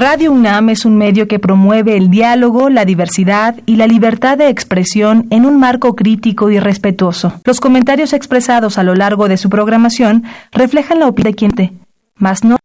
Radio UNAM es un medio que promueve el diálogo, la diversidad y la libertad de expresión en un marco crítico y respetuoso. Los comentarios expresados a lo largo de su programación reflejan la opinión de quien te, más no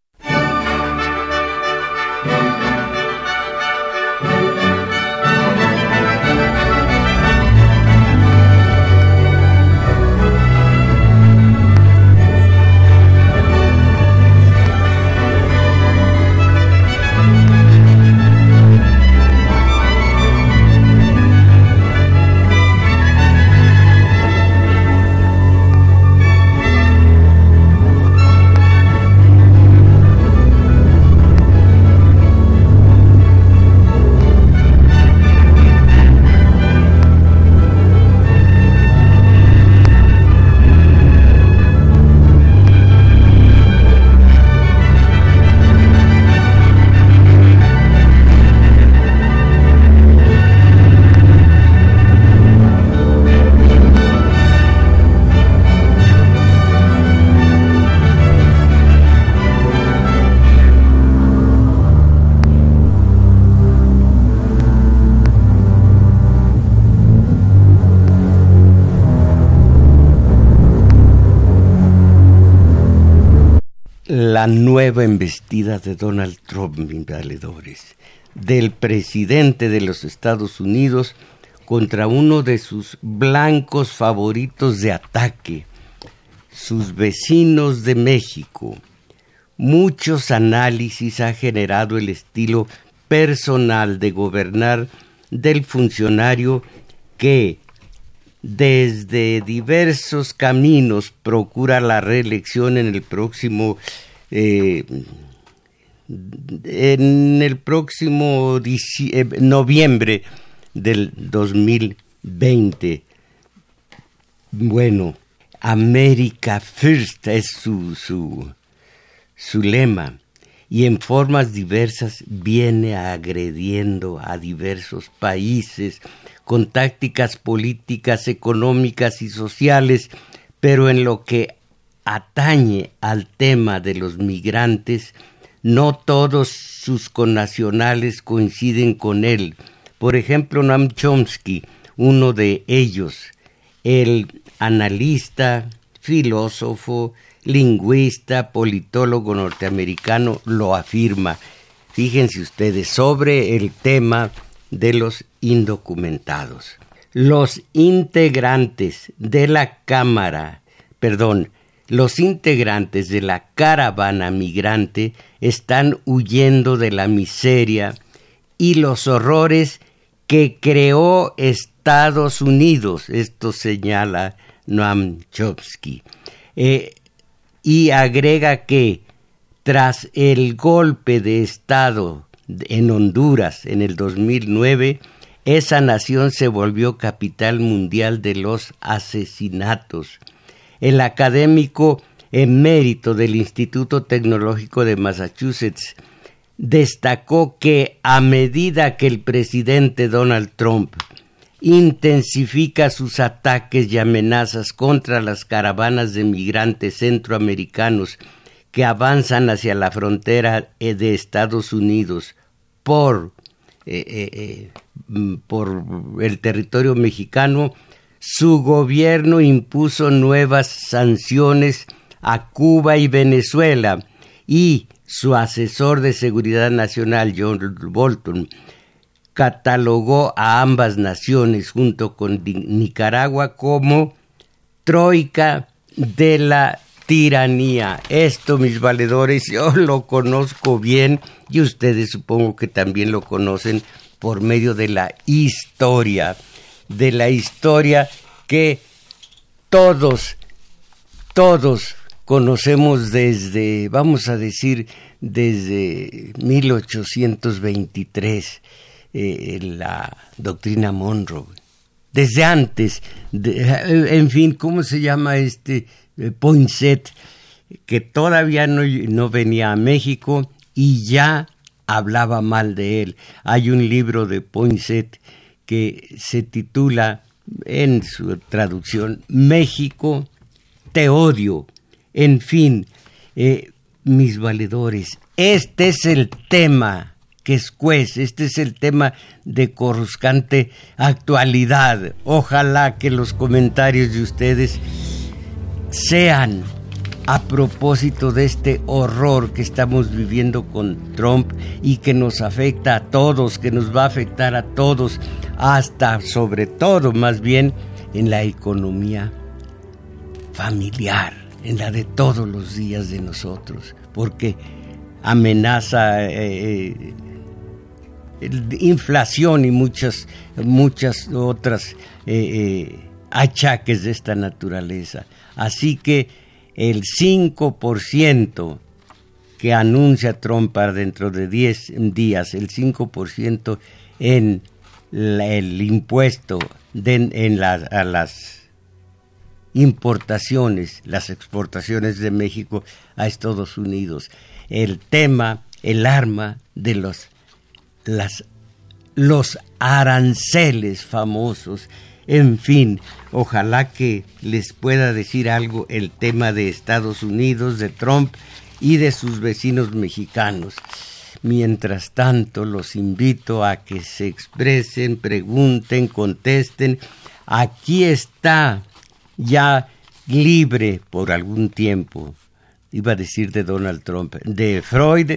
nueva embestida de Donald Trump, mis valedores, del presidente de los Estados Unidos contra uno de sus blancos favoritos de ataque, sus vecinos de México. Muchos análisis ha generado el estilo personal de gobernar del funcionario que desde diversos caminos procura la reelección en el próximo eh, en el próximo eh, noviembre del 2020. Bueno, América First es su, su, su lema y en formas diversas viene agrediendo a diversos países con tácticas políticas, económicas y sociales, pero en lo que atañe al tema de los migrantes, no todos sus connacionales coinciden con él. Por ejemplo, Noam Chomsky, uno de ellos, el analista, filósofo, lingüista, politólogo norteamericano, lo afirma. Fíjense ustedes sobre el tema de los indocumentados. Los integrantes de la Cámara, perdón, los integrantes de la caravana migrante están huyendo de la miseria y los horrores que creó Estados Unidos. Esto señala Noam Chomsky. Eh, y agrega que tras el golpe de Estado en Honduras en el 2009, esa nación se volvió capital mundial de los asesinatos el académico emérito del Instituto Tecnológico de Massachusetts, destacó que a medida que el presidente Donald Trump intensifica sus ataques y amenazas contra las caravanas de migrantes centroamericanos que avanzan hacia la frontera eh, de Estados Unidos por, eh, eh, mm, por el territorio mexicano, su gobierno impuso nuevas sanciones a Cuba y Venezuela y su asesor de seguridad nacional, John Bolton, catalogó a ambas naciones junto con Nicaragua como troika de la tiranía. Esto, mis valedores, yo lo conozco bien y ustedes supongo que también lo conocen por medio de la historia de la historia que todos, todos conocemos desde, vamos a decir, desde 1823, eh, la doctrina Monroe. Desde antes, en fin, ¿cómo se llama este eh, Poinsett? Que todavía no, no venía a México y ya hablaba mal de él. Hay un libro de Poinsett que se titula en su traducción México, te odio. En fin, eh, mis valedores, este es el tema que escuece. Este es el tema de coruscante actualidad. Ojalá que los comentarios de ustedes sean a propósito de este horror que estamos viviendo con Trump y que nos afecta a todos, que nos va a afectar a todos, hasta sobre todo más bien en la economía familiar, en la de todos los días de nosotros, porque amenaza eh, eh, inflación y muchas, muchas otras eh, achaques de esta naturaleza. Así que el 5% que anuncia Trump para dentro de 10 días, el 5% en el impuesto en a las importaciones, las exportaciones de México a Estados Unidos, el tema, el arma de los, los aranceles famosos en fin, ojalá que les pueda decir algo el tema de Estados Unidos, de Trump y de sus vecinos mexicanos. Mientras tanto, los invito a que se expresen, pregunten, contesten. Aquí está ya libre por algún tiempo, iba a decir de Donald Trump, de Freud,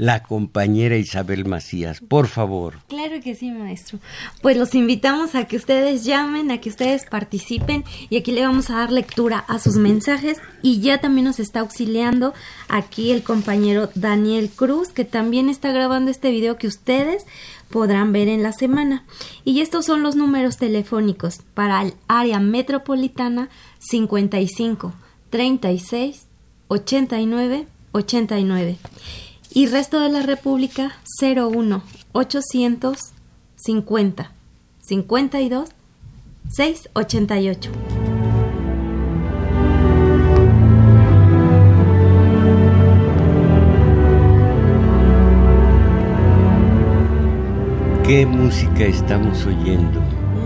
la compañera Isabel Macías. Por favor. Claro que sí, maestro. Pues los invitamos a que ustedes llamen, a que ustedes participen y aquí le vamos a dar lectura a sus mensajes y ya también nos está auxiliando aquí el compañero Daniel Cruz que también está grabando este video que ustedes podrán ver en la semana. Y estos son los números telefónicos para el área metropolitana 55 36 89 89 y resto de la República 01 850 52 688. ¿Qué música estamos oyendo?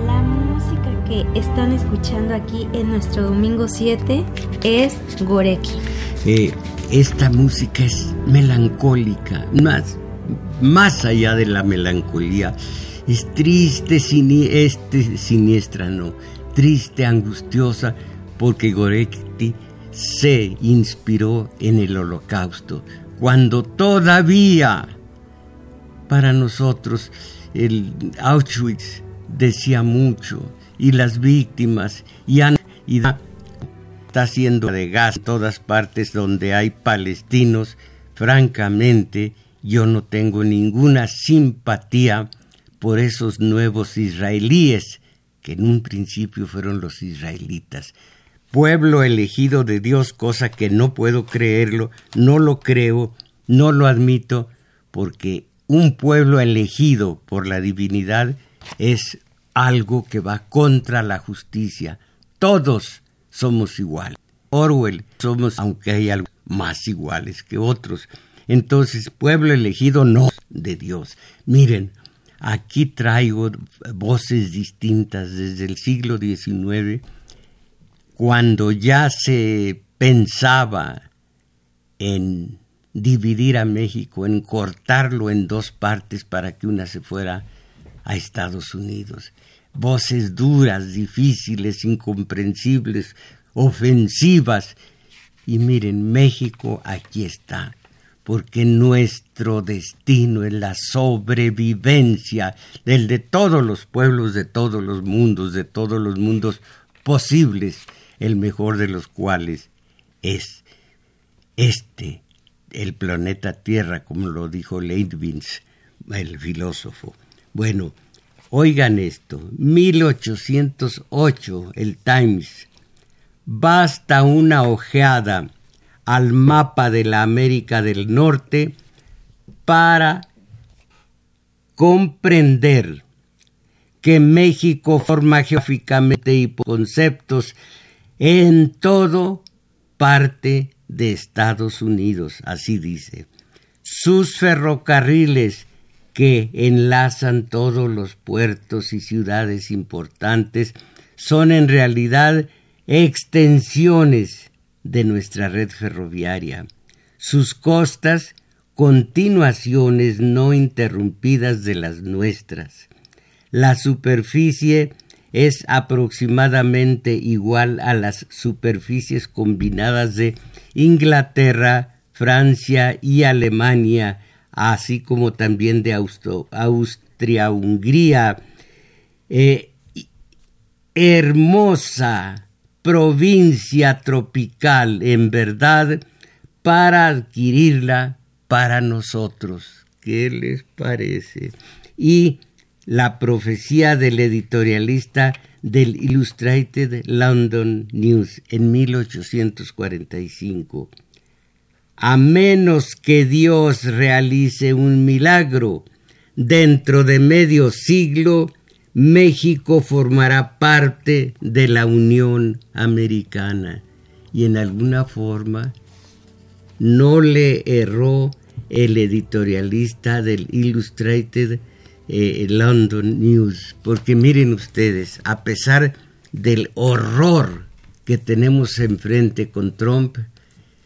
La música que están escuchando aquí en nuestro domingo 7 es Goreki. Eh, esta música es melancólica, más, más allá de la melancolía. Es triste, este, siniestra, no, triste, angustiosa, porque Goretti se inspiró en el holocausto, cuando todavía para nosotros el Auschwitz decía mucho y las víctimas y, y está haciendo de gas en todas partes donde hay palestinos, francamente yo no tengo ninguna simpatía por esos nuevos israelíes que en un principio fueron los israelitas. Pueblo elegido de Dios, cosa que no puedo creerlo, no lo creo, no lo admito, porque un pueblo elegido por la divinidad es algo que va contra la justicia. Todos somos iguales. Orwell somos, aunque hay algo más iguales que otros. Entonces, pueblo elegido no de Dios. Miren, aquí traigo voces distintas desde el siglo XIX, cuando ya se pensaba en dividir a México, en cortarlo en dos partes para que una se fuera a Estados Unidos voces duras, difíciles, incomprensibles, ofensivas. Y miren, México aquí está, porque nuestro destino es la sobrevivencia del de todos los pueblos, de todos los mundos, de todos los mundos posibles, el mejor de los cuales es este, el planeta Tierra, como lo dijo Leibniz, el filósofo. Bueno, Oigan esto, 1808, el Times. Basta una ojeada al mapa de la América del Norte para comprender que México forma geográficamente y conceptos en todo parte de Estados Unidos, así dice. Sus ferrocarriles que enlazan todos los puertos y ciudades importantes son en realidad extensiones de nuestra red ferroviaria. Sus costas continuaciones no interrumpidas de las nuestras. La superficie es aproximadamente igual a las superficies combinadas de Inglaterra, Francia y Alemania, así como también de Austria-Hungría. Eh, hermosa provincia tropical, en verdad, para adquirirla para nosotros. ¿Qué les parece? Y la profecía del editorialista del Illustrated London News en 1845. A menos que Dios realice un milagro, dentro de medio siglo México formará parte de la Unión Americana. Y en alguna forma no le erró el editorialista del Illustrated eh, London News, porque miren ustedes, a pesar del horror que tenemos enfrente con Trump,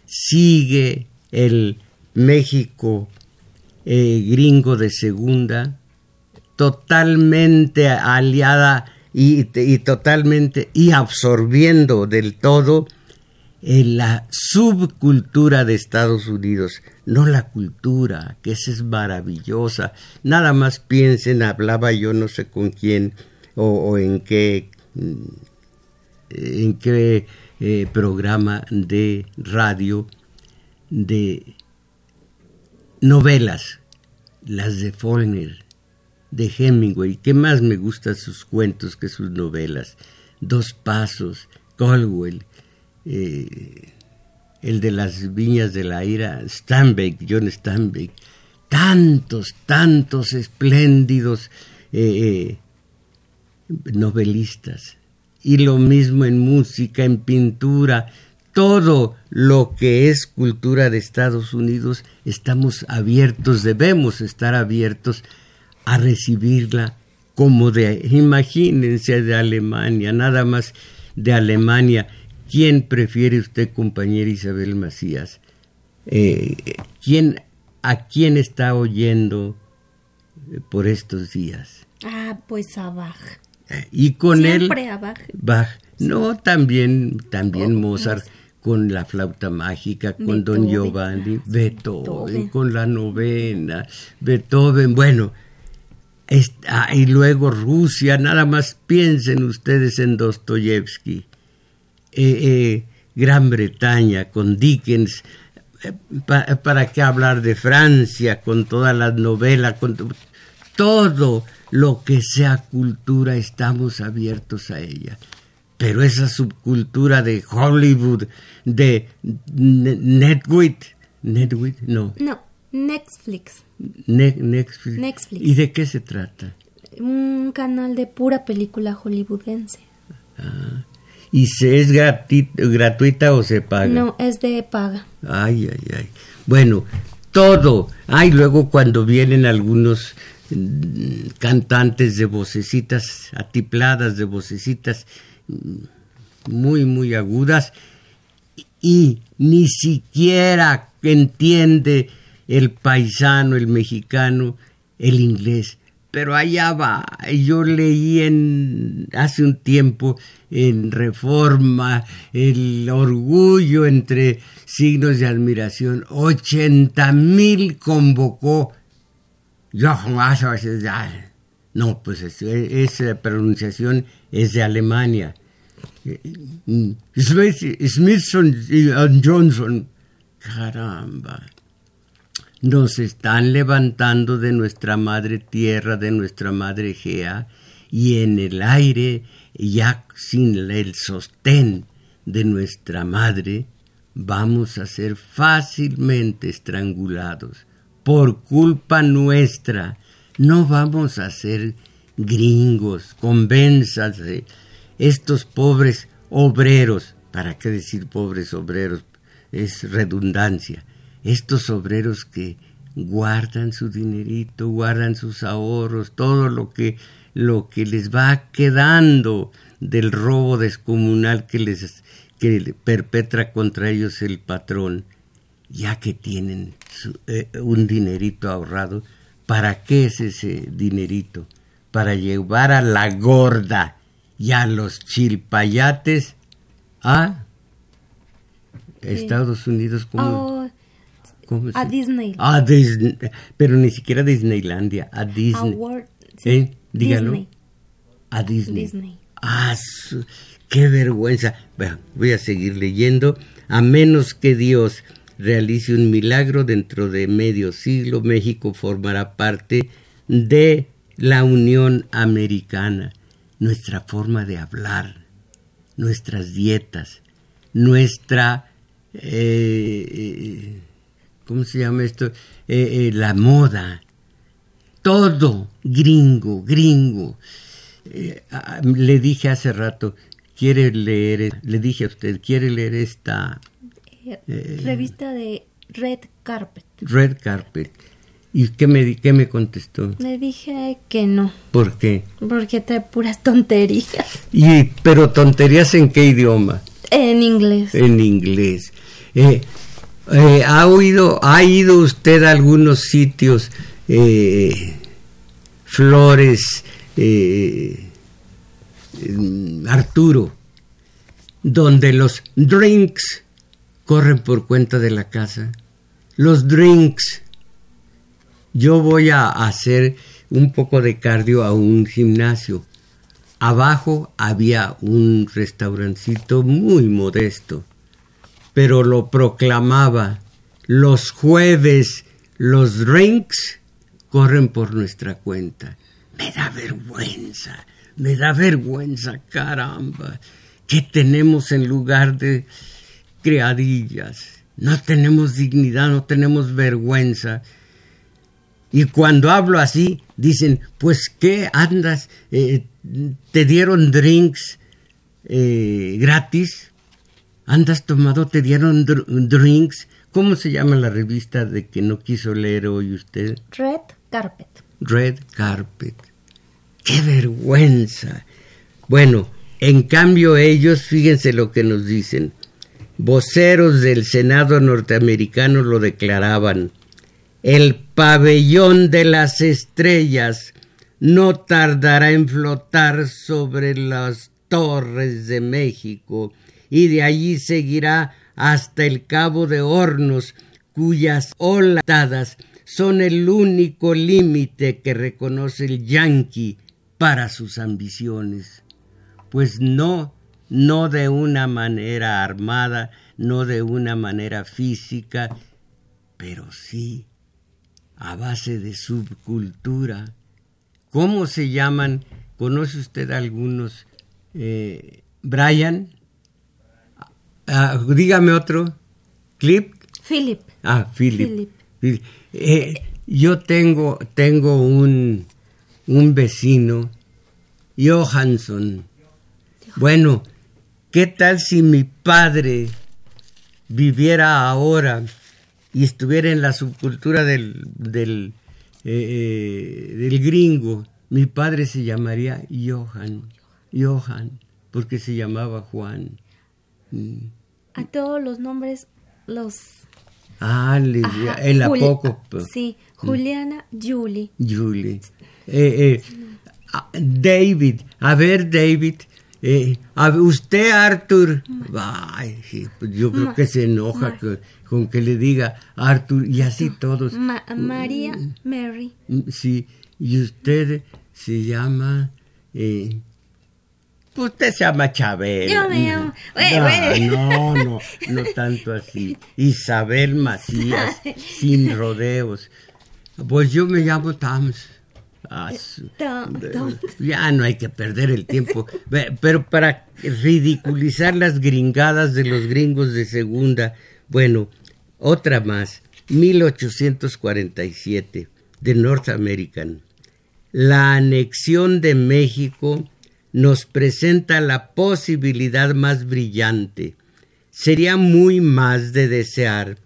sigue el México eh, gringo de segunda, totalmente aliada y, totalmente y absorbiendo del todo en la subcultura de Estados Unidos, no la cultura, que esa es maravillosa. Nada más piensen, hablaba yo no sé con quién o, en qué, en qué eh, programa de radio de novelas, las de Faulkner, de Hemingway, que más me gustan sus cuentos que sus novelas. Dos Pasos, Colwell, eh, el de las viñas de la ira, Steinbeck, John Steinbeck, tantos, tantos espléndidos eh, novelistas. Y lo mismo en música, en pintura, todo lo que es cultura de Estados Unidos, estamos abiertos, debemos estar abiertos a recibirla como de, imagínense, de Alemania, nada más de Alemania ¿Quién prefiere usted, compañera Isabel Macías? Eh, ¿quién, ¿A quién está oyendo eh, por estos días? Ah, pues a Bach. Y con Siempre él. a Bach. Bach. No, también, también oh, Mozart. Con la flauta mágica, con Don Giovanni, ah, Beethoven, con la novena, Beethoven, bueno, ah, y luego Rusia, nada más piensen ustedes en Dostoyevsky, eh, eh, Gran Bretaña, con Dickens, eh, ¿para qué hablar de Francia, con todas las novelas, con todo lo que sea cultura, estamos abiertos a ella. Pero esa subcultura de Hollywood, de Netwit, Netwit, no. No, Netflix. Netflix. ¿Y de qué se trata? Un canal de pura película hollywoodense. Ah, ¿Y se es gratuita o se paga? No, es de paga. Ay, ay, ay. Bueno, todo. Ay, luego cuando vienen algunos cantantes de vocecitas atipladas, de vocecitas muy, muy agudas, y ni siquiera entiende el paisano, el mexicano, el inglés pero allá va. Yo leí en hace un tiempo en Reforma el orgullo entre signos de admiración. Ochenta mil convocó. No, pues esa pronunciación es de Alemania. Smithson y Johnson. Caramba nos están levantando de nuestra madre tierra, de nuestra madre Gea, y en el aire, ya sin el sostén de nuestra madre, vamos a ser fácilmente estrangulados. Por culpa nuestra, no vamos a ser gringos, convénzase. Estos pobres obreros, ¿para qué decir pobres obreros? Es redundancia estos obreros que guardan su dinerito, guardan sus ahorros, todo lo que, lo que les va quedando del robo descomunal que les que perpetra contra ellos el patrón. Ya que tienen eh, un dinerito ahorrado, ¿para qué es ese dinerito? Para llevar a la gorda y a los chilpayates a Estados Unidos como... Oh, a Disney. A Disney. Pero ni siquiera Disneylandia, a Disney. ¿Eh? Dígalo. A Disney. Disney. Ah, qué vergüenza. Bueno, voy a seguir leyendo. A menos que Dios realice un milagro dentro de medio siglo, México formará parte de la Unión Americana. Nuestra forma de hablar, nuestras dietas, nuestra... Eh, ¿Cómo se llama esto? Eh, eh, la moda. Todo gringo, gringo. le dije hace rato, quiere leer, le dije a usted, quiere leer esta eh, revista de Red Carpet. Red Carpet. ¿Y qué me, qué me contestó? Le dije que no. ¿Por qué? Porque trae puras tonterías. ¿Y, pero tonterías en qué idioma? En inglés. En inglés. Eh, eh, ¿Ha oído, ha ido usted a algunos sitios, Flores, Arturo, donde los drinks corren por cuenta de la casa. Los drinks. Yo voy a hacer un poco de cardio a un gimnasio. Abajo había un restaurancito muy modesto, pero lo proclamaba. Los jueves los drinks corren por nuestra cuenta. Me da vergüenza, me da vergüenza, caramba. ¿Qué tenemos en lugar de criadillas. No tenemos dignidad, no tenemos vergüenza. Y cuando hablo así, dicen, pues ¿qué andas? Eh, ¿Te dieron drinks eh, gratis? ¿Andas tomado? ¿Te dieron drinks? ¿Cómo se llama la revista de que no quiso leer hoy usted? Red Carpet. Red Carpet. ¡Qué vergüenza! Bueno, en cambio ellos, fíjense lo que nos dicen. Voceros del Senado norteamericano lo declaraban. El pabellón de las estrellas no tardará en flotar sobre las torres de México y de allí seguirá hasta el Cabo de Hornos, cuyas oladas son el único límite que reconoce el yanqui para sus ambiciones. Pues no no de una manera armada, no de una manera física, pero sí a base de subcultura. ¿Cómo se llaman? ¿Conoce usted algunos? Eh, Brian, ah, dígame otro. ¿Clip? Philip. Ah, Philip. Eh, yo tengo, tengo un, un vecino, Johansson. Bueno, ¿Qué tal si mi padre viviera ahora y estuviera en la subcultura del, del, eh, eh, del gringo? Mi padre se llamaría Johan, Johan, porque se llamaba Juan. A todos los nombres los... Ah, el apoco. Sí, Juliana, Julie. Julie. Eh, David, a ver David, eh, a usted, Arthur, ay, pues yo creo que se enoja con, que le diga Arthur y así todos. María, mm, Mary. Mm, sí, y usted se llama. Eh, usted se llama Chabel. Yo me llamo. No, no, no, no tanto así. Isabel Macías, sin rodeos. Pues yo me llamo Tams. Ah, ya no hay que perder el tiempo. Pero para ridiculizar las gringadas de los gringos de segunda, bueno, otra más, 1847, de North American. La anexión de México nos presenta la posibilidad más brillante. Sería muy más de desear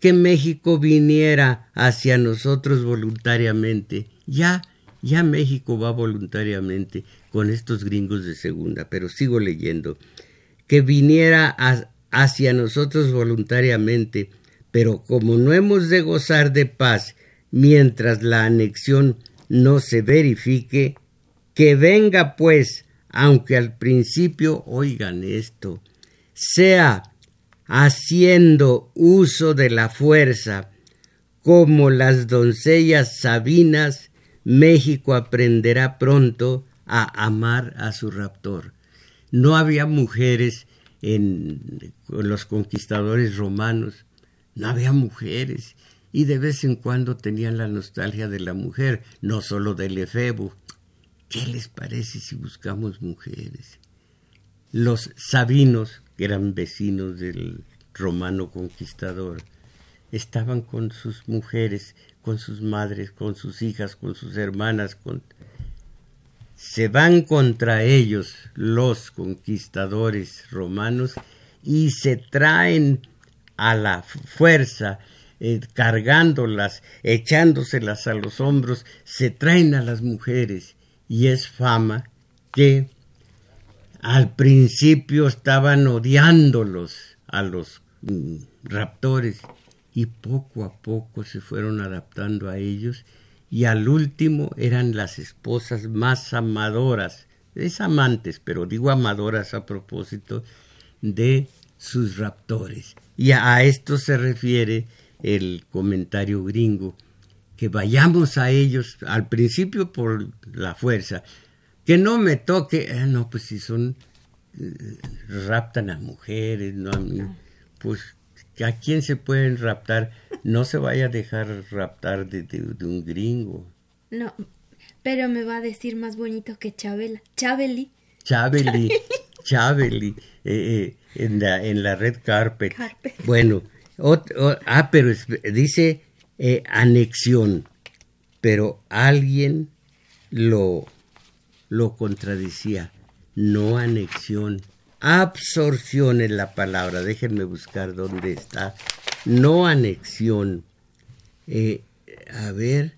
que México viniera hacia nosotros voluntariamente. Ya ya México va voluntariamente con estos gringos de segunda, pero sigo leyendo, que viniera hacia nosotros voluntariamente Pero como no hemos de gozar de paz mientras la anexión no se verifique, que venga pues, aunque al principio oigan esto, sea haciendo uso de la fuerza, como las doncellas sabinas, México aprenderá pronto a amar a su raptor. No había mujeres en los conquistadores romanos, no había mujeres, y de vez en cuando tenían la nostalgia de la mujer, no solo del efebo. ¿Qué les parece si buscamos mujeres? Los sabinos, que eran vecinos del romano conquistador, estaban con sus mujeres, con sus madres, con sus hijas, con sus hermanas, se van contra ellos los conquistadores romanos y se traen a la fuerza, eh, cargándolas, echándoselas a los hombros, se traen a las mujeres. Y es fama que al principio estaban odiándolos a los mm, raptores y poco a poco se fueron adaptando a ellos y al último eran las esposas más amadoras, es amantes, pero digo amadoras a propósito de sus raptores. Y a esto se refiere el comentario gringo, que vayamos a ellos al principio por la fuerza, que no me toque, eh, no, pues si son, eh, raptan a mujeres, no a mí, pues ¿A quién se pueden raptar? No se vaya a dejar raptar de, un gringo. No, pero me va a decir más bonito que Chabela. Chabeli. Chabeli. Chabeli. Eh, eh, en, la, en la red carpet. Bueno, ah, pero dice eh, anexión. Pero alguien lo, lo contradecía. No anexión Absorción es la palabra, déjenme buscar dónde está. No anexión. Eh, a ver,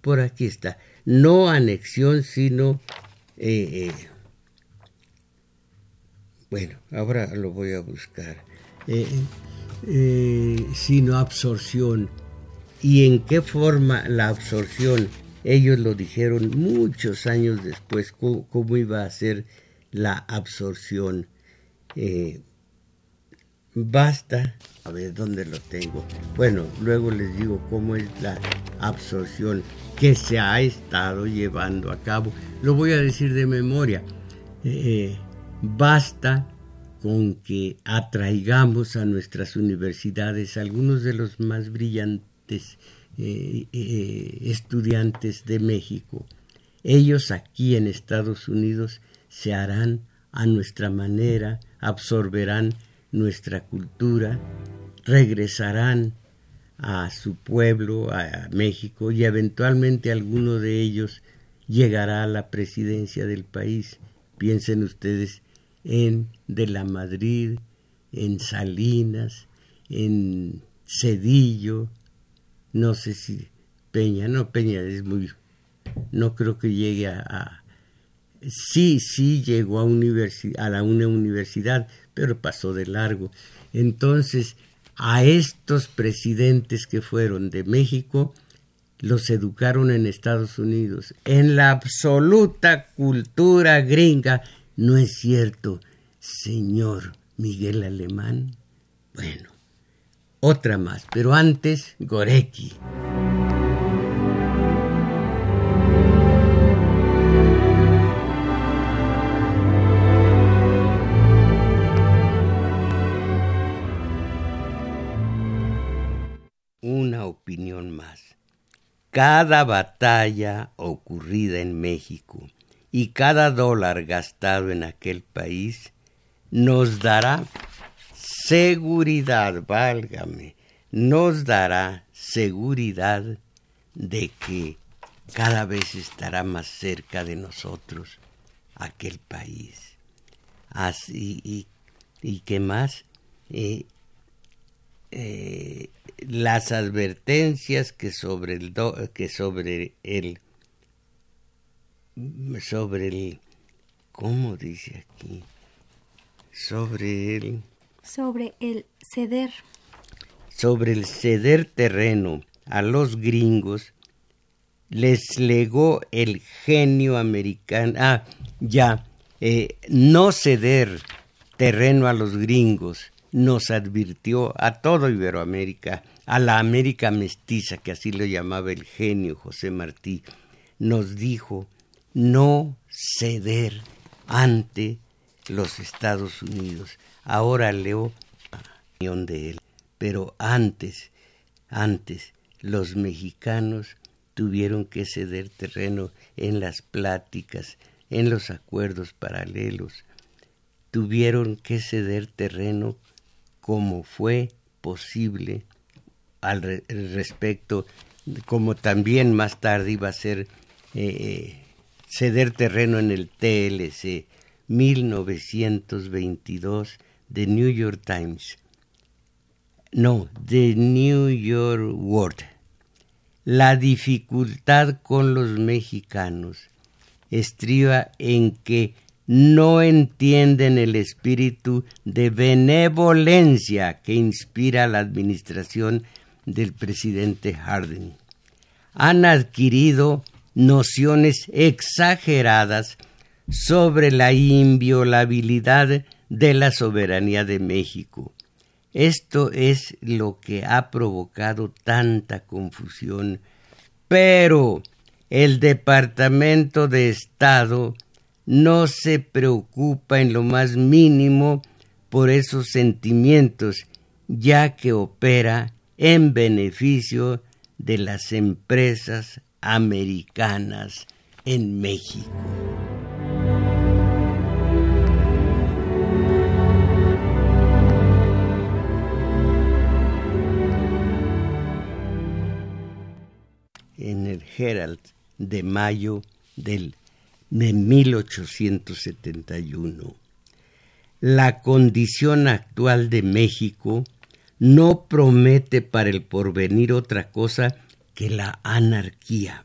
por aquí está. No anexión, sino... Eh, eh, bueno, ahora lo voy a buscar. sino absorción. ¿Y en qué forma la absorción? Ellos lo dijeron muchos años después, cómo iba a ser la absorción. Eh, basta, a ver dónde lo tengo. Bueno, luego les digo cómo es la absorción que se ha estado llevando a cabo. Lo voy a decir de memoria. Eh, basta con que atraigamos a nuestras universidades algunos de los más brillantes eh, estudiantes de México. Ellos aquí en Estados Unidos se harán a nuestra manera, absorberán nuestra cultura, regresarán a su pueblo, a México, y eventualmente alguno de ellos llegará a la presidencia del país. Piensen ustedes en De la Madrid, en Salinas, en Cedillo, no sé si Peña, no, Peña es muy, no creo que llegue a sí, sí llegó a, a la una universidad, pero pasó de largo. Entonces, a estos presidentes que fueron de México, los educaron en Estados Unidos, en la absoluta cultura gringa. No es cierto, señor Miguel Alemán. Bueno, otra más, pero antes, Gorecki. Cada batalla ocurrida en México y cada dólar gastado en aquel país nos dará seguridad, válgame, nos dará seguridad de que cada vez estará más cerca de nosotros aquel país. Así, y, y qué más, eh, eh, las advertencias que sobre el que sobre el sobre el cómo dice aquí sobre el sobre el ceder sobre el ceder terreno a los gringos, les legó el genio americano. Ah, ya, eh, no ceder terreno a los gringos nos advirtió a todo Iberoamérica, a la América mestiza, que así lo llamaba el genio José Martí, nos dijo no ceder ante los Estados Unidos. Ahora leo opinión de él, pero antes, antes, los mexicanos tuvieron que ceder terreno en las pláticas, en los acuerdos paralelos, tuvieron que ceder terreno como fue posible al respecto, como también más tarde iba a ser eh, ceder terreno en el TLC 1922 de New York Times. No, de New York World. La dificultad con los mexicanos estriba en que no entienden el espíritu de benevolencia que inspira la administración del presidente Harding. Han adquirido nociones exageradas sobre la inviolabilidad de la soberanía de México esto es lo que ha provocado tanta confusión. Pero el Departamento de Estado no se preocupa en lo más mínimo por esos sentimientos, ya que opera en beneficio de las empresas americanas en México. en el Herald de mayo del, de 1871. La condición actual de México no promete para el porvenir otra cosa que la anarquía.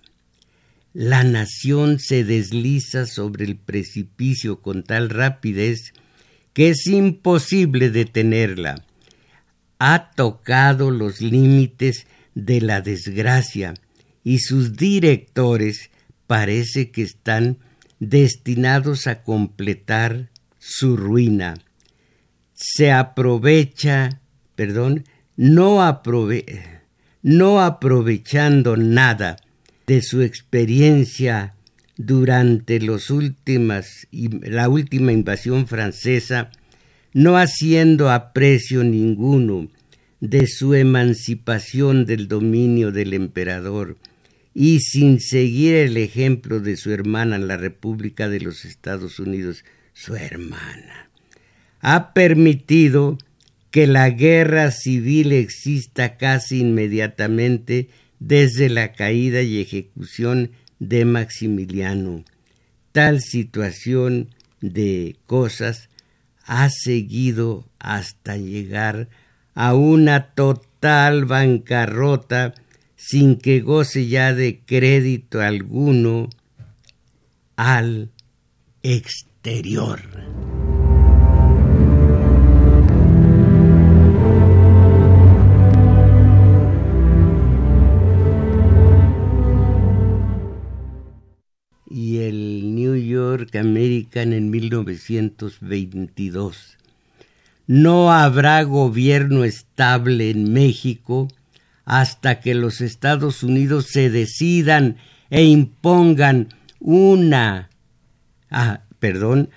La nación se desliza sobre el precipicio con tal rapidez que es imposible detenerla. Ha tocado los límites de la desgracia y sus directores parece que están destinados a completar su ruina. Se aprovecha, perdón, no, aprove no aprovechando nada de su experiencia durante los últimas, la última invasión francesa, no haciendo aprecio ninguno de su emancipación del dominio del emperador, y sin seguir el ejemplo de su hermana en la República de los Estados Unidos, su hermana, ha permitido que la guerra civil exista casi inmediatamente desde la caída y ejecución de Maximiliano. Tal situación de cosas ha seguido hasta llegar a una total bancarrota sin que goce ya de crédito alguno al exterior. y el New York American en 1922. No habrá gobierno estable en México hasta que los Estados Unidos se decidan e impongan una ah, perdón,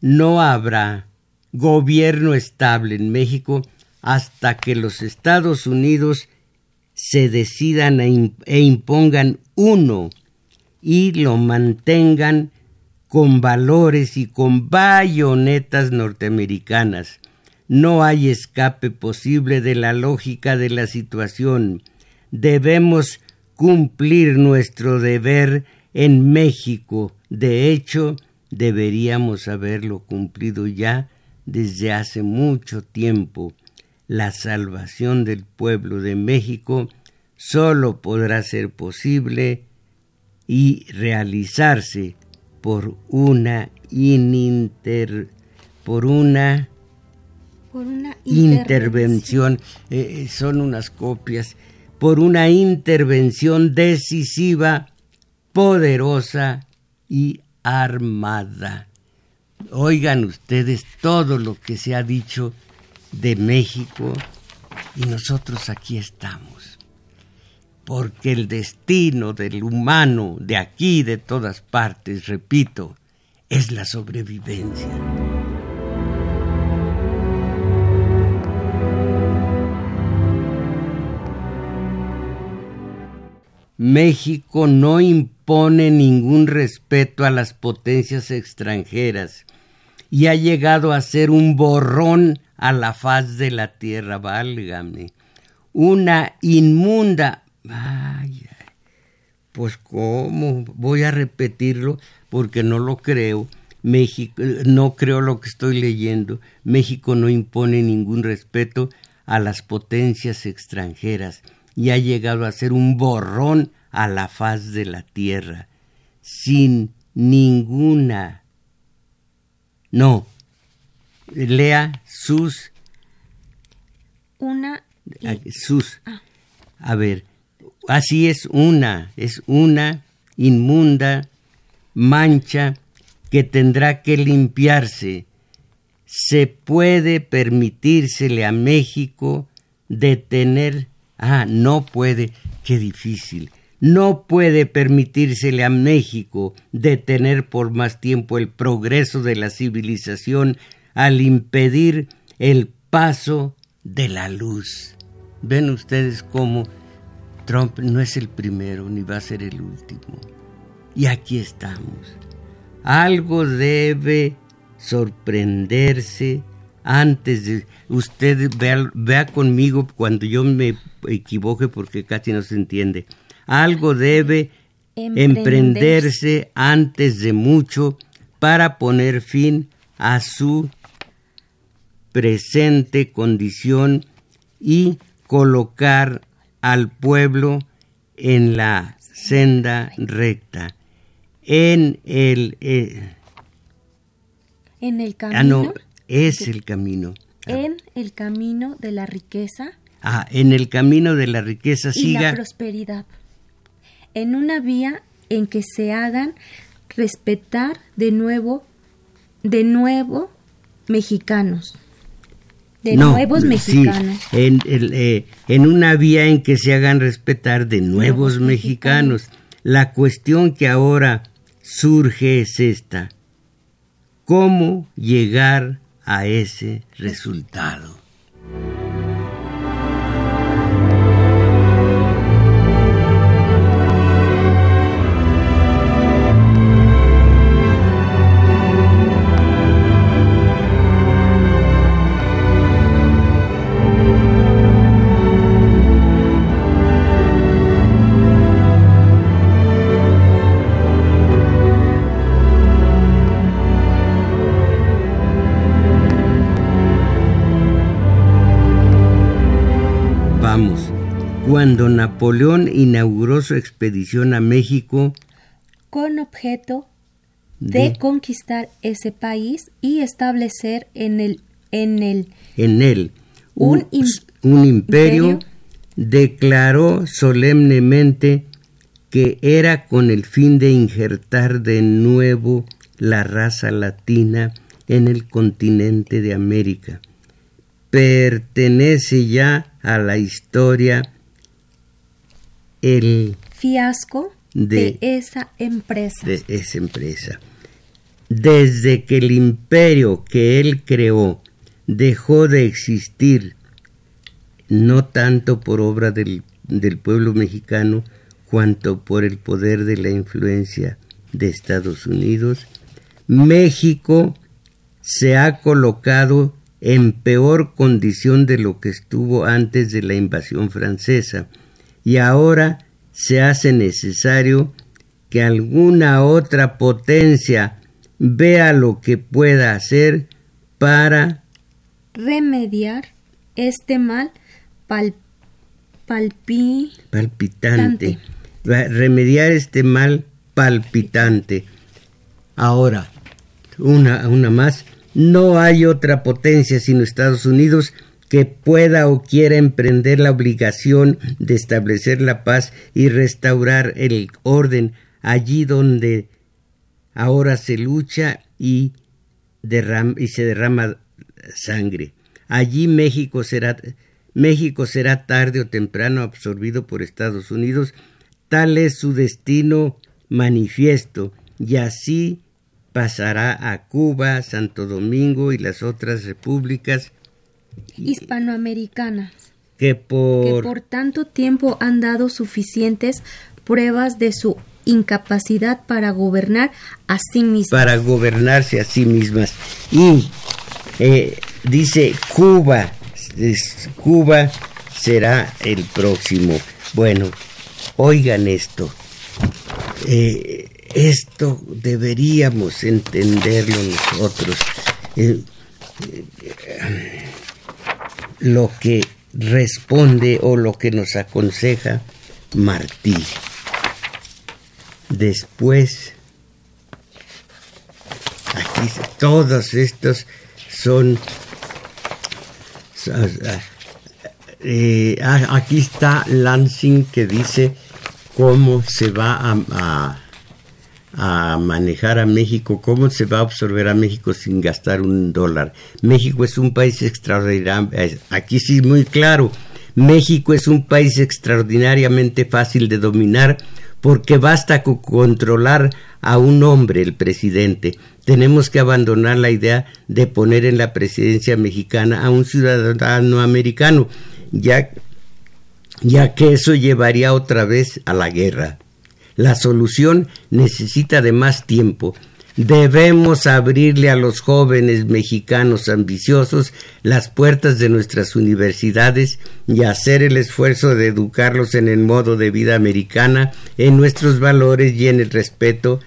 no habrá gobierno estable en México hasta que los Estados Unidos se decidan e, e impongan uno y lo mantengan con valores y con bayonetas norteamericanas no hay escape posible de la lógica de la situación. Debemos cumplir nuestro deber en México. De hecho, deberíamos haberlo cumplido ya desde hace mucho tiempo. La salvación del pueblo de México solo podrá ser posible y realizarse por una ininter por una Por una intervención, eh, son unas copias, por una intervención decisiva, poderosa y armada. Oigan ustedes todo lo que se ha dicho de México y nosotros aquí estamos. Porque el destino del humano de aquí, de todas partes, repito, es la sobrevivencia. México no impone ningún respeto a las potencias extranjeras y ha llegado a ser un borrón a la faz de la tierra, válgame. Una inmunda. Ay, pues cómo, voy a repetirlo porque no lo creo. México, no creo lo que estoy leyendo. México no impone ningún respeto a las potencias extranjeras y ha llegado a ser un borrón a la faz de la tierra, sin ninguna no. Lea sus. Una. Sus. Ah. A ver. Así es una. Es una inmunda mancha que tendrá que limpiarse. Se puede permitírsele a México detener. Ah, no puede. Qué difícil no puede permitírsele a México detener por más tiempo el progreso de la civilización al impedir el paso de la luz. Ven ustedes cómo Trump no es el primero ni va a ser el último. Y aquí estamos. Algo debe sorprenderse antes de usted vea, vea conmigo cuando yo me equivoque porque casi no se entiende algo debe emprenderse antes de mucho para poner fin a su presente condición y colocar al pueblo en la senda recta. En el... Eh, en el camino. Ah, no, es el camino. En el camino de la riqueza. Ah, en el camino de la riqueza y siga. la prosperidad en una vía en que se hagan respetar de nuevo, de nuevo mexicanos. De nuevos mexicanos. en, eh, en, una vía en que se hagan respetar de nuevos, mexicanos. La cuestión que ahora surge es esta. ¿Cómo llegar a ese resultado? Cuando Napoleón inauguró su expedición a México con objeto de, conquistar ese país y establecer en el en el en él un, imperio, declaró solemnemente que era con el fin de injertar de nuevo la raza latina en el continente de América. Pertenece ya a la historia el fiasco de, esa empresa. De esa empresa. Desde que el imperio que él creó dejó de existir, no tanto por obra del, del pueblo mexicano, cuanto por el poder de la influencia de Estados Unidos, México se ha colocado en peor condición de lo que estuvo antes de la invasión francesa y ahora se hace necesario que alguna otra potencia vea lo que pueda hacer para remediar este mal palpitante. Remediar este mal palpitante. Ahora, una, una más. No hay otra potencia sino Estados Unidos que pueda o quiera emprender la obligación de establecer la paz y restaurar el orden allí donde ahora se lucha y, y se derrama sangre. Allí México será, México será tarde o temprano absorbido por Estados Unidos, tal es su destino manifiesto, y así pasará a Cuba, Santo Domingo y las otras repúblicas hispanoamericanas que por... que por tanto tiempo han dado suficientes pruebas de su incapacidad para gobernar a sí mismas. Para gobernarse a sí mismas. Y eh, dice Cuba, Cuba será el próximo. Bueno, oigan esto. Eh, esto deberíamos entenderlo nosotros. Eh, lo que responde o lo que nos aconseja Martí. Después, aquí todos estos son... Eh, ah, aquí está Lansing que dice cómo se va a manejar a México, cómo se va a absorber a México sin gastar un dólar. México es un país extraordinario, aquí sí muy claro, México es un país extraordinariamente fácil de dominar porque basta con controlar a un hombre, el presidente. Tenemos que abandonar la idea de poner en la presidencia mexicana a un ciudadano americano, ya, ya que eso llevaría otra vez a la guerra. La solución necesita de más tiempo. Debemos abrirle a los jóvenes mexicanos ambiciosos las puertas de nuestras universidades y hacer el esfuerzo de educarlos en el modo de vida americana, en nuestros valores y en el respeto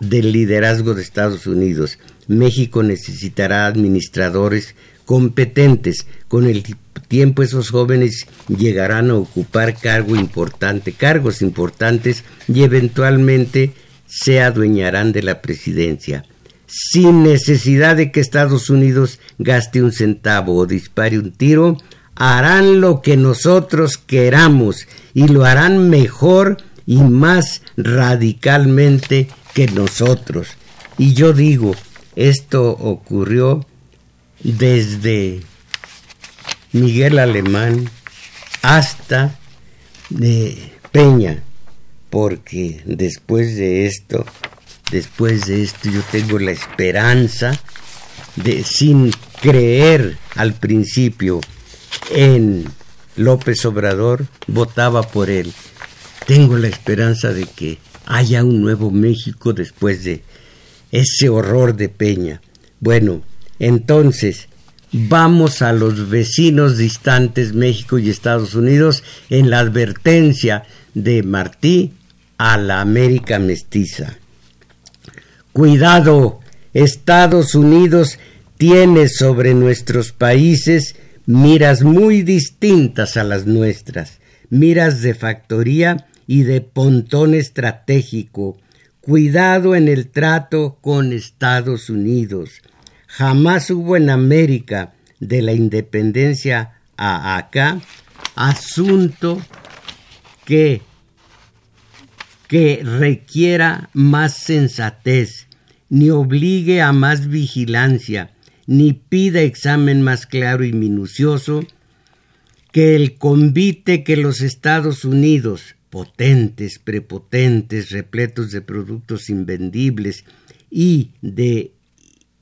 del liderazgo de Estados Unidos. México necesitará administradores competentes. Con el tiempo esos jóvenes llegarán a ocupar cargo importante, cargos importantes y eventualmente se adueñarán de la presidencia sin necesidad de que Estados Unidos gaste un centavo o dispare un tiro, harán lo que nosotros queramos y lo harán mejor y más radicalmente que nosotros. Y yo digo, esto ocurrió desde Miguel Alemán hasta de Peña, porque después de esto, después de esto yo tengo la esperanza de sin creer al principio en López Obrador, votaba por él. Tengo la esperanza de que haya un nuevo México después de ese horror de Peña. Bueno, entonces, vamos a los vecinos distantes México y Estados Unidos en la advertencia de Martí a la América mestiza. Cuidado, Estados Unidos tiene sobre nuestros países miras muy distintas a las nuestras, miras de factoría y de pontón estratégico. Cuidado en el trato con Estados Unidos jamás hubo en América de la independencia a acá asunto que, que requiera más sensatez, ni obligue a más vigilancia, ni pida examen más claro y minucioso que el convite que los Estados Unidos, potentes, prepotentes, repletos de productos invendibles y de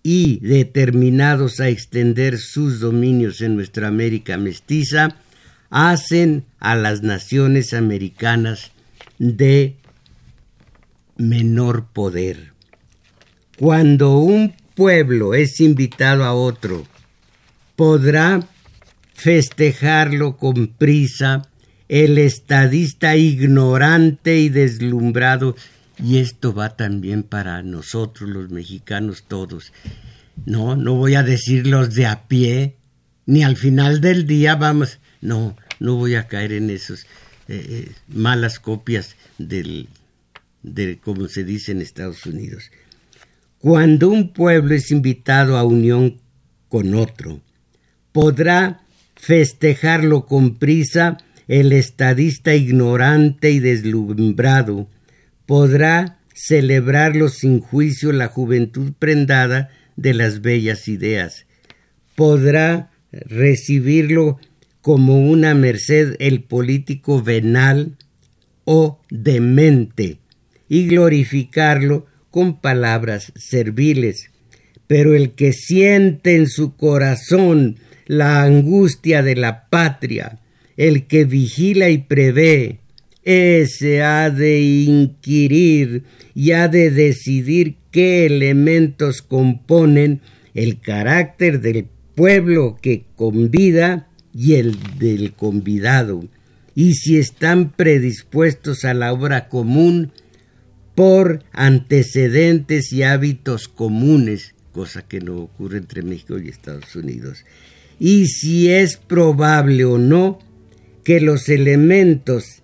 y determinados a extender sus dominios en nuestra América mestiza, hacen a las naciones americanas de menor poder. Cuando un pueblo es invitado a otro, podrá festejarlo con prisa el estadista ignorante y deslumbrado y esto va también para nosotros los mexicanos todos. No, no voy a decir los de a pie, ni al final del día vamos, no, no voy a caer en esas eh, eh, malas copias del, de como se dice en Estados Unidos. Cuando un pueblo es invitado a unión con otro, podrá festejarlo con prisa el estadista ignorante y deslumbrado, podrá celebrarlo sin juicio la juventud prendada de las bellas ideas, podrá recibirlo como una merced el político venal o demente y glorificarlo con palabras serviles. Pero el que siente en su corazón la angustia de la patria, el que vigila y prevé, ese ha de inquirir y ha de decidir qué elementos componen el carácter del pueblo que convida y el del convidado, y si están predispuestos a la obra común por antecedentes y hábitos comunes, cosa que no ocurre entre México y Estados Unidos, y si es probable o no que los elementos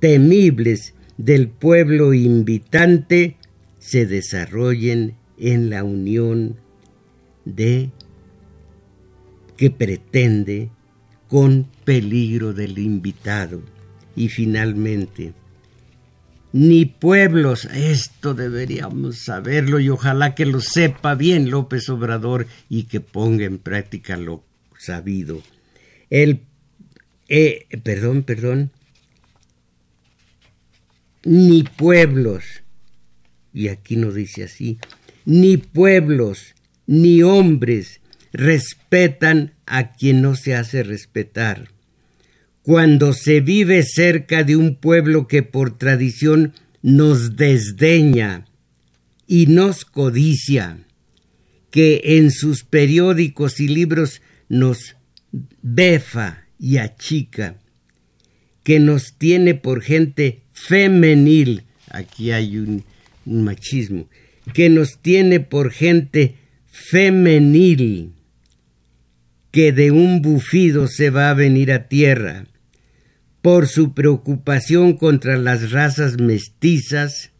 temibles del pueblo invitante se desarrollen en la unión de que pretende con peligro del invitado. Y finalmente, ni pueblos, esto deberíamos saberlo y ojalá que lo sepa bien López Obrador y que ponga en práctica lo sabido. El, eh, perdón, perdón, ni pueblos, y aquí no dice así, ni pueblos, ni hombres respetan a quien no se hace respetar. Cuando se vive cerca de un pueblo que por tradición nos desdeña y nos codicia, que en sus periódicos y libros nos befa y achica, que nos tiene por gente femenil, aquí hay un, machismo, que nos tiene por gente femenil, que de un bufido se va a venir a tierra, por su preocupación contra las razas mestizas,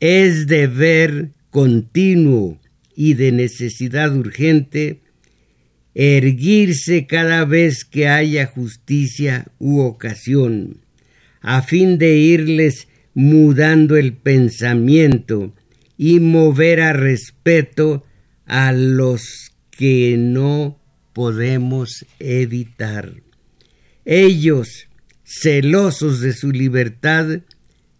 es deber continuo y de necesidad urgente erguirse cada vez que haya justicia u ocasión, a fin de irles mudando el pensamiento y mover a respeto a los que no podemos evitar. Ellos, celosos de su libertad,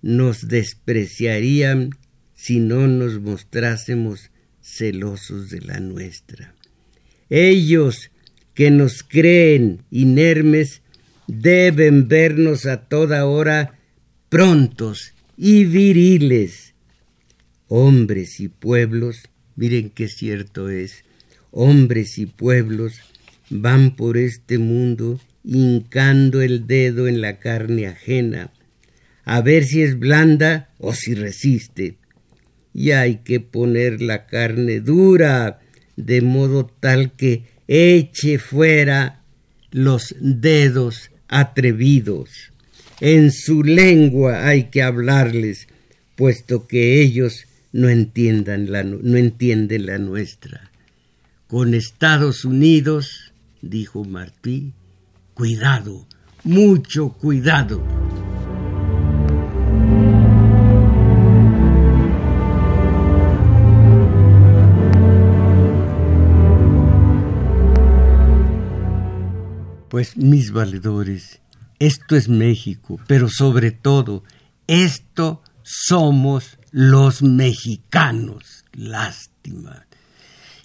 nos despreciarían si no nos mostrásemos celosos de la nuestra. Ellos, que nos creen inermes, deben vernos a toda hora prontos y viriles. Hombres y pueblos, miren qué cierto es, hombres y pueblos van por este mundo hincando el dedo en la carne ajena, a ver si es blanda o si resiste. Y hay que poner la carne dura, de modo tal que eche fuera los dedos atrevidos. En su lengua hay que hablarles, puesto que ellos no entiendan la, no entienden la nuestra. Con Estados Unidos, dijo Martí, cuidado, mucho cuidado. Pues mis valedores, esto es México, pero sobre todo, esto somos los mexicanos. Lástima.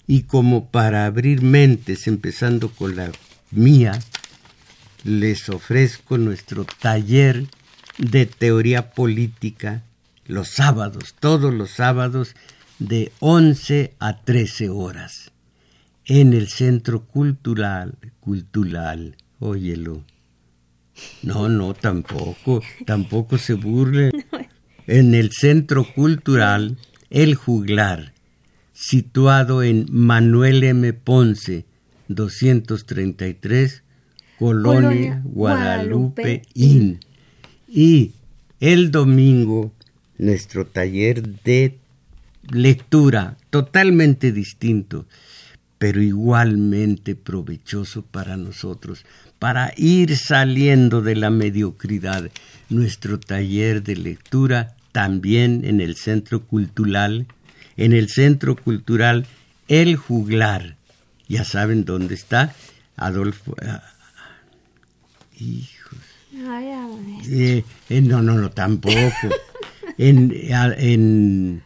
Y como para abrir mentes, empezando con la mía, les ofrezco nuestro taller de teoría política los sábados, todos los sábados, de 11 a 13 horas, en el Centro Cultural, Cultural, óyelo. No, no, tampoco, tampoco se burle. En el Centro Cultural El Juglar, situado en Manuel M. Ponce, 233, Colonia, Guadalupe, Inn. Y el domingo, nuestro taller de lectura totalmente distinto, pero igualmente provechoso para nosotros, para ir saliendo de la mediocridad. Nuestro taller de lectura también en el Centro Cultural, en el Centro Cultural El Juglar. Ya saben dónde está Adolfo. Ah, hijos. Eh, eh, no, no, no, tampoco. en, en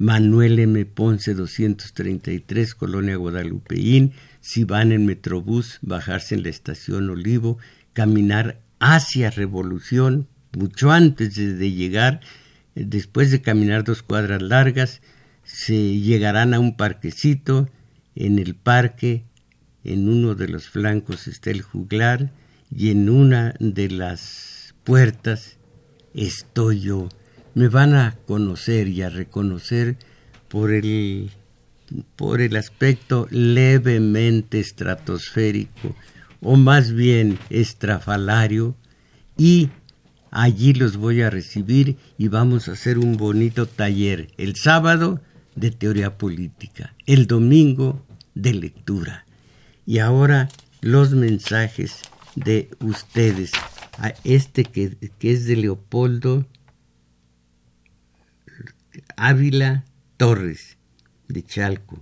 Manuel M. Ponce 233, Colonia Guadalupeín, si van en Metrobús, bajarse en la estación Olivo, caminar hacia Revolución, mucho antes de, llegar, eh, después de caminar dos cuadras largas, se llegarán a un parquecito, en el parque, en uno de los flancos está el juglar, y en una de las puertas estoy yo. Me van a conocer y a reconocer por el, por el aspecto levemente estratosférico, o más bien estrafalario, y allí los voy a recibir y vamos a hacer un bonito taller el sábado de teoría política, el domingo de lectura. Y ahora los mensajes de ustedes. A este que, que es de Leopoldo Ávila Torres, de Chalco.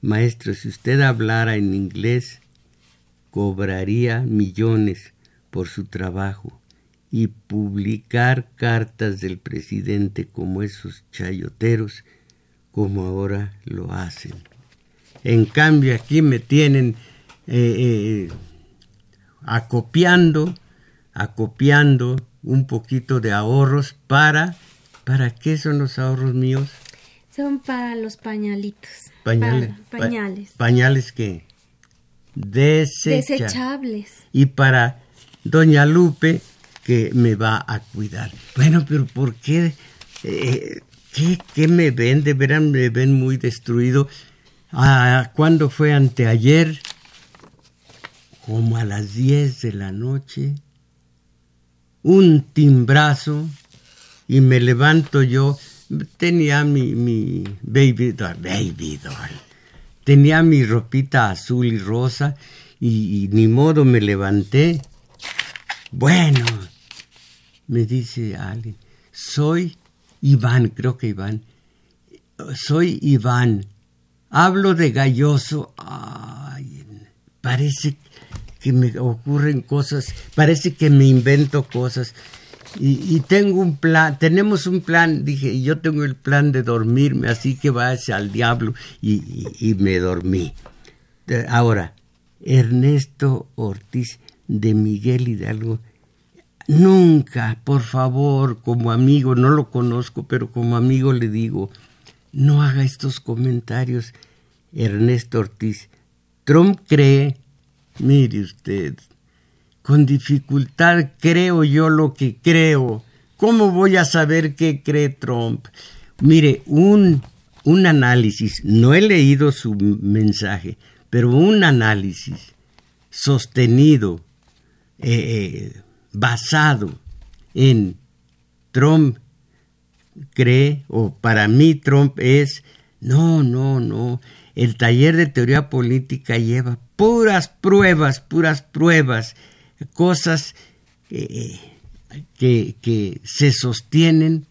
Maestro, si usted hablara en inglés, cobraría millones por su trabajo y publicar cartas del presidente como esos chayoteros, como ahora lo hacen. En cambio, aquí me tienen eh, eh, acopiando, acopiando un poquito de ahorros para, ¿para qué son los ahorros míos? Son para los pañalitos. Pañales. pañales. ¿Pañales qué? Desechables. Y para doña Lupe, que me va a cuidar. Bueno, pero ¿por qué? Eh, ¿qué, ¿Qué me ven? De verán, me ven muy destruido. Ah, ¿Cuándo fue anteayer? como a las 10 de la noche, un timbrazo y me levanto yo. Tenía mi, mi baby doll, baby doll. Tenía mi ropita azul y rosa y, ni modo me levanté. Bueno, me dice alguien, soy Iván, creo que Iván. Soy Iván. Hablo de galloso. Ay, parece que me ocurren cosas, parece que me invento cosas. Y, tengo un plan, tenemos un plan, dije, yo tengo el plan de dormirme, así que vaya al diablo y, me dormí. Ahora, Ernesto Ortiz de Miguel Hidalgo, nunca, por favor, como amigo, no lo conozco, pero como amigo le digo, no haga estos comentarios. Ernesto Ortiz, Trump cree Mire usted, con dificultad creo yo lo que creo. ¿Cómo voy a saber qué cree Trump? Mire, un, un análisis, no he leído su mensaje, pero un análisis sostenido, eh, eh, basado en Trump cree, o para mí Trump es, no, no, no, el taller de teoría política lleva puras pruebas, puras pruebas, cosas que, que se sostienen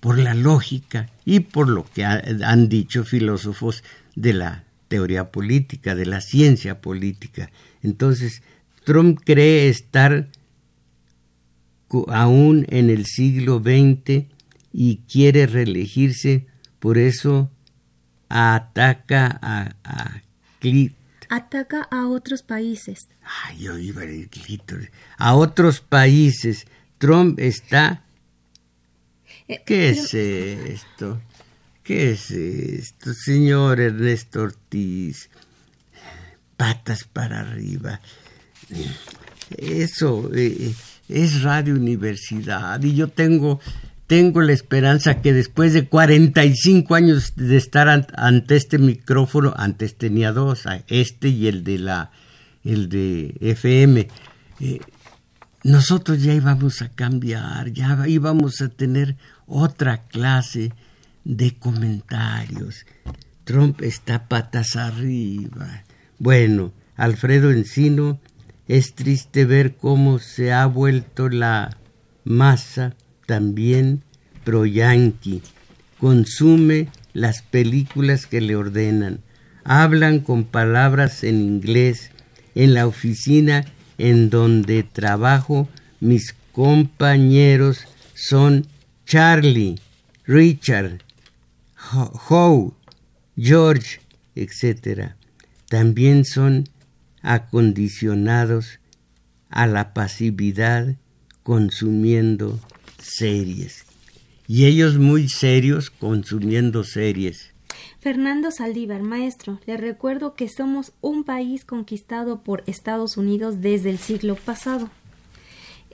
por la lógica y por lo que han dicho filósofos de la teoría política, de la ciencia política. Entonces, Trump cree estar aún en el siglo XX y quiere reelegirse, por eso ataca a, a Ataca a otros países. Ay, yo iba a A otros países. Trump está... Eh, ¿Qué es esto? ¿Qué es esto, señor Ernesto Ortiz? Patas para arriba. Eso eh, es Radio Universidad y yo tengo tengo la esperanza que después de 45 años de estar ante este micrófono, antes tenía dos, este y el de la el de FM, eh, nosotros ya íbamos a cambiar, ya íbamos a tener otra clase de comentarios. Trump está patas arriba. Bueno, Alfredo Encino, es triste ver cómo se ha vuelto la masa también pro-yanqui. Consume las películas que le ordenan. Hablan con palabras en inglés. En la oficina en donde trabajo, mis compañeros son Charlie, Richard, Howe, George, etc. También son acondicionados a la pasividad consumiendo series. Y ellos muy serios consumiendo series. Fernando Saldívar, maestro, le recuerdo que somos un país conquistado por Estados Unidos desde el siglo pasado.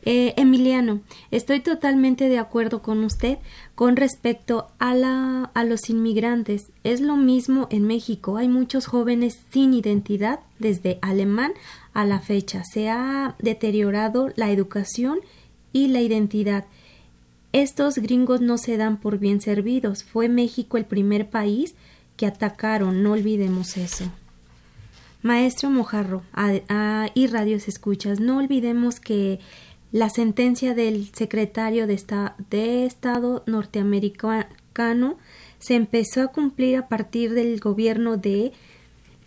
Eh, Emiliano, estoy totalmente de acuerdo con usted con respecto a, la, a los inmigrantes. Es lo mismo en México. Hay muchos jóvenes sin identidad desde alemán a la fecha. Se ha deteriorado la educación y la identidad. Estos gringos no se dan por bien servidos. Fue México el primer país que atacaron. No olvidemos eso. Maestro Mojarro y radios escuchas, no olvidemos que la sentencia del secretario de, de Estado norteamericano se empezó a cumplir a partir del gobierno de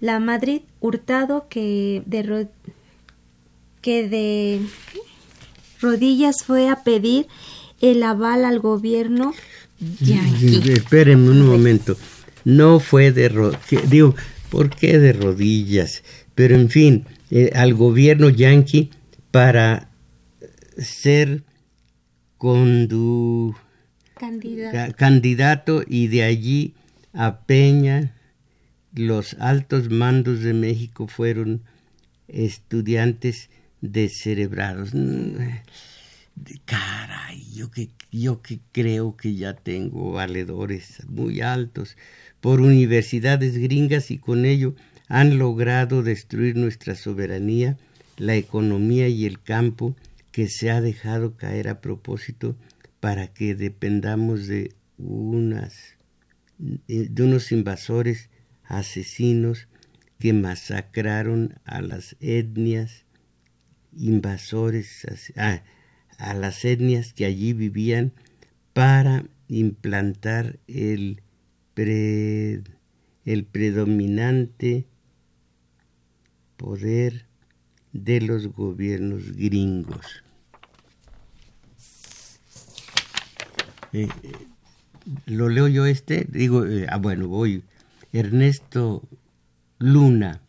la Madrid Hurtado que de, que de rodillas fue a pedir el aval al gobierno Espérenme un momento. No fue de rodillas. Digo, ¿por qué de rodillas? Pero en fin, eh, al gobierno yanqui para ser condu candidato. candidato y de allí a Peña los altos mandos de México fueron estudiantes descerebrados. Caray, yo que, yo que creo que ya tengo valedores muy altos por universidades gringas y con ello han logrado destruir nuestra soberanía, la economía y el campo que se ha dejado caer a propósito para que dependamos de unas de unos invasores asesinos que masacraron a las etnias invasores a, a las etnias que allí vivían para implantar el, el predominante poder de los gobiernos gringos. Eh, lo leo yo este, digo, eh, ah, bueno, voy. Ernesto Luna,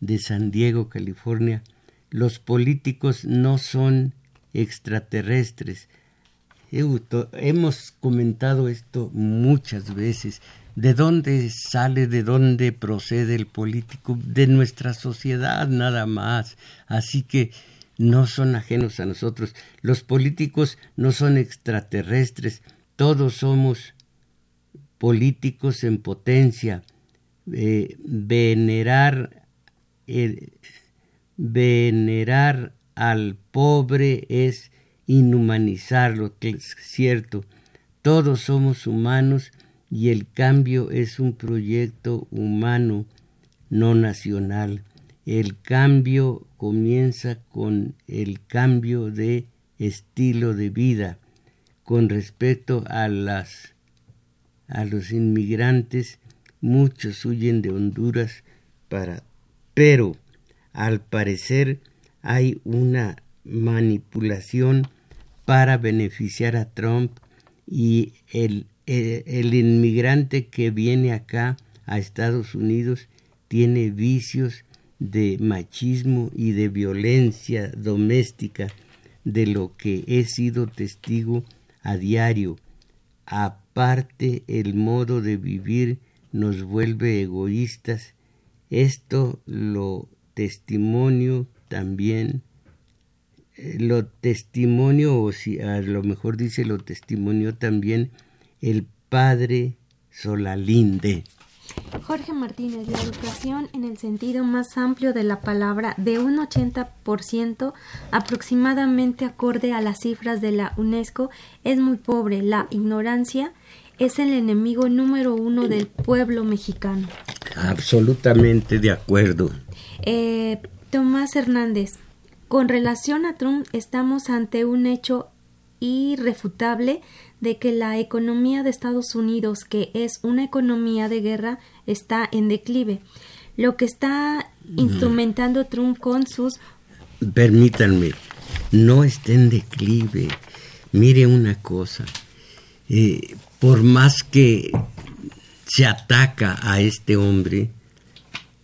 de San Diego, California. Los políticos no son extraterrestres. Hemos comentado esto muchas veces. ¿De dónde sale, de dónde procede el político? De nuestra sociedad nada más. Así que no son ajenos a nosotros. Los políticos no son extraterrestres todos somos políticos en potencia. Eh, venerar, venerar al pobre es inhumanizarlo, es cierto. Todos somos humanos y el cambio es un proyecto humano, no nacional. El cambio comienza con el cambio de estilo de vida con respecto a las a los inmigrantes muchos huyen de Honduras para pero al parecer hay una manipulación para beneficiar a Trump y el, el, inmigrante que viene acá a Estados Unidos tiene vicios de machismo y de violencia doméstica de lo que he sido testigo a diario. Aparte el modo de vivir nos vuelve egoístas. Esto lo testimonio también, eh, lo testimonio, o si a lo mejor dice lo testimonio también el padre Solalinde. Jorge Martínez, la educación en el sentido más amplio de la palabra, de un 80% aproximadamente acorde a las cifras de la UNESCO, es muy pobre. La ignorancia es el enemigo número uno del pueblo mexicano. Absolutamente de acuerdo. Eh, Tomás Hernández, con relación a Trump estamos ante un hecho irrefutable de que la economía de Estados Unidos, que es una economía de guerra, está en declive. Lo que está instrumentando Trump con sus... Permítanme, no está en declive. Mire una cosa, eh, por más que se ataca a este hombre,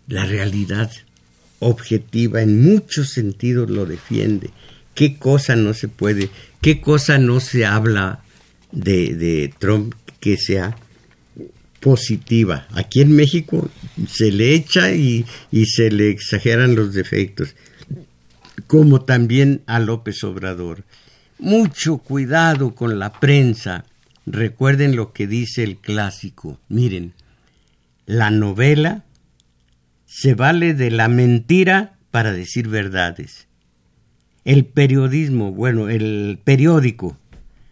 la realidad objetiva en muchos sentidos lo defiende. ¿Qué cosa no se puede, qué cosa no se habla de, Trump que sea positiva? Aquí en México se le echa y, y se le exageran los defectos, como también a López Obrador. Mucho cuidado con la prensa. Recuerden lo que dice el clásico. Miren, la novela se vale de la mentira para decir verdades. El periodismo, bueno, el periódico,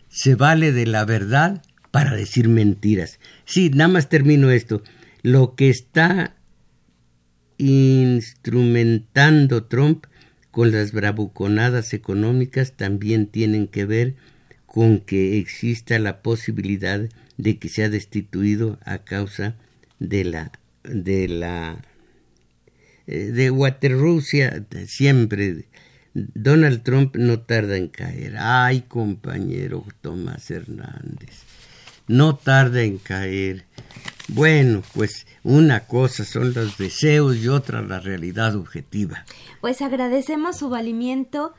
se vale de la verdad para decir mentiras. Sí, nada más termino esto. Lo que está instrumentando Trump con las bravuconadas económicas también tienen que ver con que exista la posibilidad de que sea destituido a causa de la de la de Waterrusia siempre Donald Trump no tarda en caer. Ay, compañero Tomás Hernández, no tarda en caer. Bueno, pues una cosa son los deseos y otra la realidad objetiva. Pues agradecemos su valimiento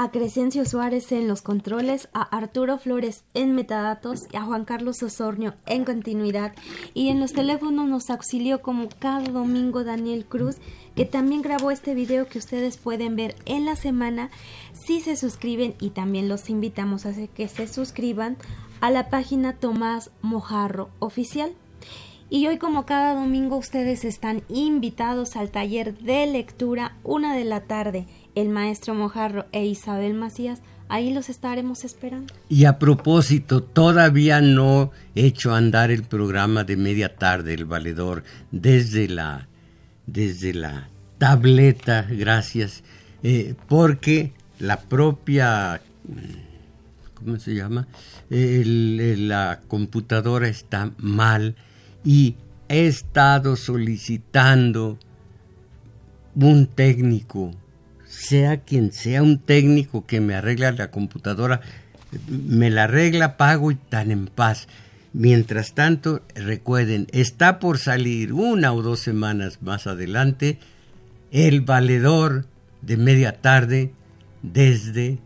a Crescencio Suárez en los controles, a Arturo Flores en metadatos y a Juan Carlos Osornio en continuidad. Y en los teléfonos nos auxilió como cada domingo Daniel Cruz, que también grabó este video que ustedes pueden ver en la semana si se suscriben y también los invitamos a que se suscriban a la página Tomás Mojarro Oficial. Y hoy como cada domingo ustedes están invitados al taller de lectura una de la tarde el maestro Mojarro e Isabel Macías, ahí los estaremos esperando. Y a propósito, todavía no he hecho andar el programa de media tarde, el valedor, desde la, desde la tableta, gracias, eh, porque la propia, ¿cómo se llama? la computadora está mal y he estado solicitando un técnico sea quien sea un técnico que me arregla la computadora, me la arregla, pago y tan en paz. Mientras tanto, recuerden, está por salir una o dos semanas más adelante el valedor de media tarde desde,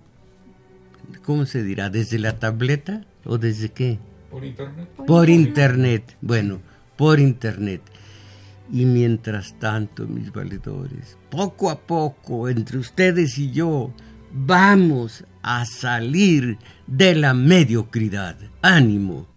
¿cómo se dirá? ¿Desde la tableta o desde qué? Por internet. Por internet, bueno, por internet. Y mientras tanto, mis valedores, poco a poco, entre ustedes y yo, vamos a salir de la mediocridad. Ánimo.